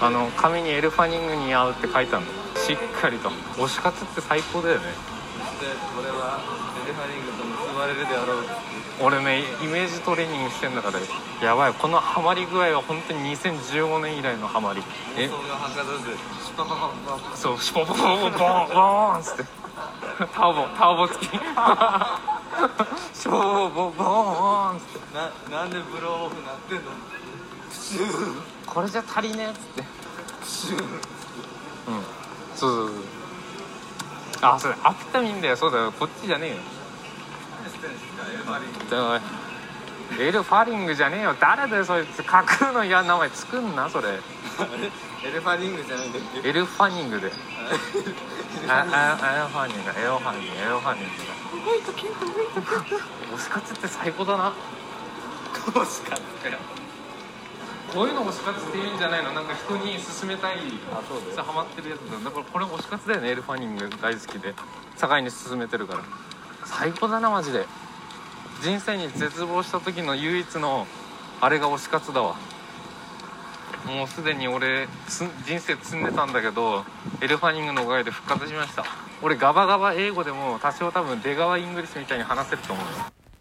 あの紙にエルファニングに合うって書いてあるの。しっかりと。推し活って最高だよね。で俺はエレファニングと結ばれるであろう。俺ねイメージトレーニングしてんだからやばい。このハマり具合は本当に2015年以来のハマり。え？放送がはかどず。シュパパパパそう。シュポポポポボーンボーンっつって。ターボターボ付き。シュポポポボーンっつって。ななんでブローオフなってんの？プシューこれじゃ足りねえっつって。うん。そうそうそう。あそれアフタミンだよ。そうだよ。こっちじゃねえよ。エルファリングじゃねえよ。誰だよそいつ架空のや名前作んなそれ。エレファニングじゃないんだっけ？エルファニングで。あああエルファニングエルファニング。エルファニング動いとけ動いとけ。推し活って最高だな。こうしかったよこういうの推し活って言うんじゃないの？なんか人に勧めたいあそうだよさハマってるやつだだ。からこれ推し活だよね。エルファニング大好きで。境に勧めてるから。最高だなマジで。人生に絶望した時の唯一のあれが推し活だわ。もうすでに俺つ人生詰んでたんだけどエルファニングのおかげで復活しました。俺ガバガバ英語でも多少多分出川 English みたいに話せると思うよ